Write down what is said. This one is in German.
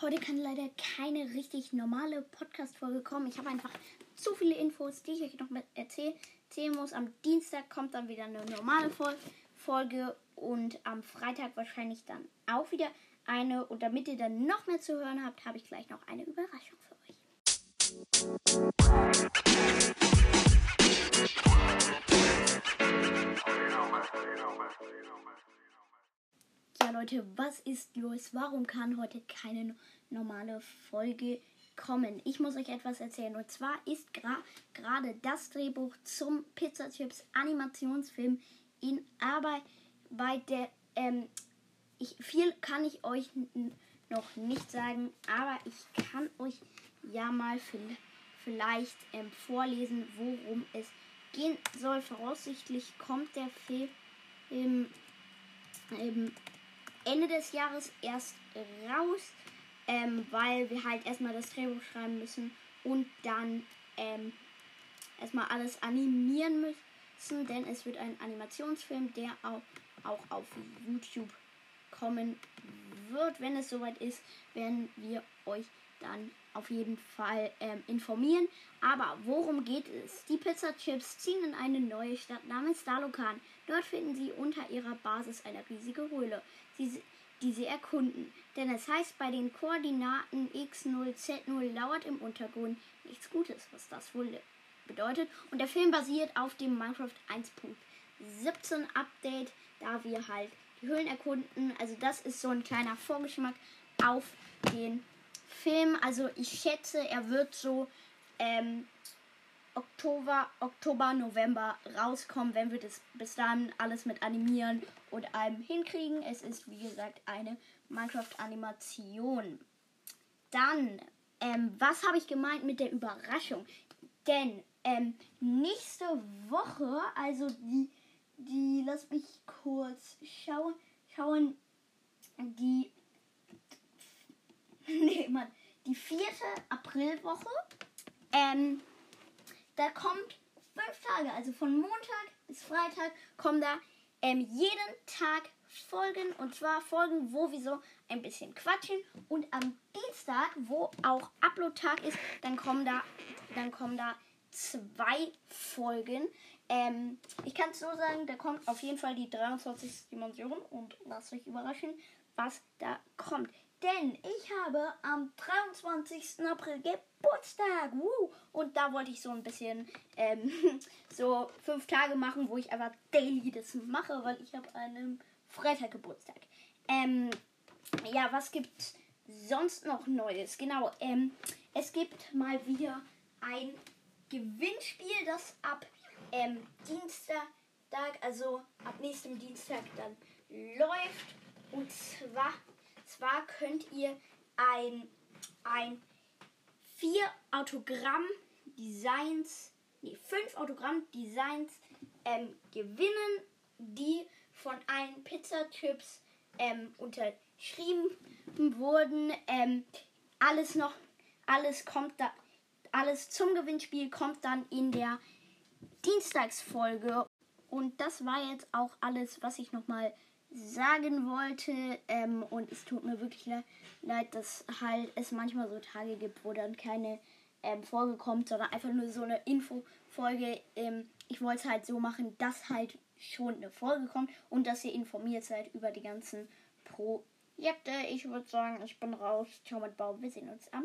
Heute kann leider keine richtig normale Podcast-Folge kommen. Ich habe einfach zu viele Infos, die ich euch noch mit erzählen, muss. Am Dienstag kommt dann wieder eine normale Folge und am Freitag wahrscheinlich dann auch wieder eine. Und damit ihr dann noch mehr zu hören habt, habe ich gleich noch eine Überraschung für euch. Leute, was ist los? Warum kann heute keine normale Folge kommen? Ich muss euch etwas erzählen. Und zwar ist gerade das Drehbuch zum Pizza Chips Animationsfilm in Arbeit bei der. Ähm, ich, viel kann ich euch noch nicht sagen, aber ich kann euch ja mal vielleicht ähm, vorlesen, worum es gehen soll. Voraussichtlich kommt der Film ähm, Ende des Jahres erst raus, ähm, weil wir halt erstmal das Drehbuch schreiben müssen und dann ähm, erstmal alles animieren müssen, denn es wird ein Animationsfilm, der auch, auch auf YouTube kommen wird. Wenn es soweit ist, werden wir euch auf jeden Fall ähm, informieren. Aber worum geht es? Die Pizza Chips ziehen in eine neue Stadt namens Dalokan. Dort finden sie unter ihrer Basis eine riesige Höhle, die, die sie erkunden. Denn es heißt, bei den Koordinaten x0, z0 lauert im Untergrund nichts Gutes, was das wohl bedeutet. Und der Film basiert auf dem Minecraft 1.17 Update, da wir halt die Höhlen erkunden. Also das ist so ein kleiner Vorgeschmack auf den Film, also ich schätze, er wird so ähm, Oktober, Oktober, November rauskommen, wenn wir das bis dann alles mit animieren und allem hinkriegen. Es ist wie gesagt eine Minecraft-Animation. Dann, ähm, was habe ich gemeint mit der Überraschung? Denn ähm, nächste Woche, also die, die, lass mich kurz schauen, schauen, die nee, Mann, die vierte Aprilwoche. Ähm, da kommt fünf Tage, also von Montag bis Freitag kommen da ähm, jeden Tag Folgen und zwar Folgen, wo wir so ein bisschen quatschen und am Dienstag, wo auch Upload-Tag ist, dann kommen da, dann kommen da zwei Folgen. Ähm, ich kann es so sagen, da kommt auf jeden Fall die 23. Dimension und lasst euch überraschen, was da kommt. Denn ich habe am 23. April Geburtstag. Woo! Und da wollte ich so ein bisschen ähm, so fünf Tage machen, wo ich einfach daily das mache, weil ich habe einen Freitag Geburtstag. Ähm, ja, was gibt sonst noch Neues? Genau, ähm, es gibt mal wieder ein Gewinnspiel, das ab ähm, Dienstag, also ab nächstem Dienstag dann läuft. Und zwar zwar könnt ihr ein, ein vier Autogramm-Designs, nee, fünf Autogramm-Designs ähm, gewinnen, die von allen Pizzachips ähm, unterschrieben wurden. Ähm, alles noch, alles kommt da, alles zum Gewinnspiel kommt dann in der Dienstagsfolge. Und das war jetzt auch alles, was ich nochmal sagen wollte. Ähm, und es tut mir wirklich le leid, dass halt es manchmal so Tage gibt, wo dann keine ähm, Folge kommt, sondern einfach nur so eine Info-Folge. Ähm, ich wollte es halt so machen, dass halt schon eine Folge kommt und dass ihr informiert seid über die ganzen Projekte. Ich würde sagen, ich bin raus. Ciao mit Bau. Wir sehen uns am.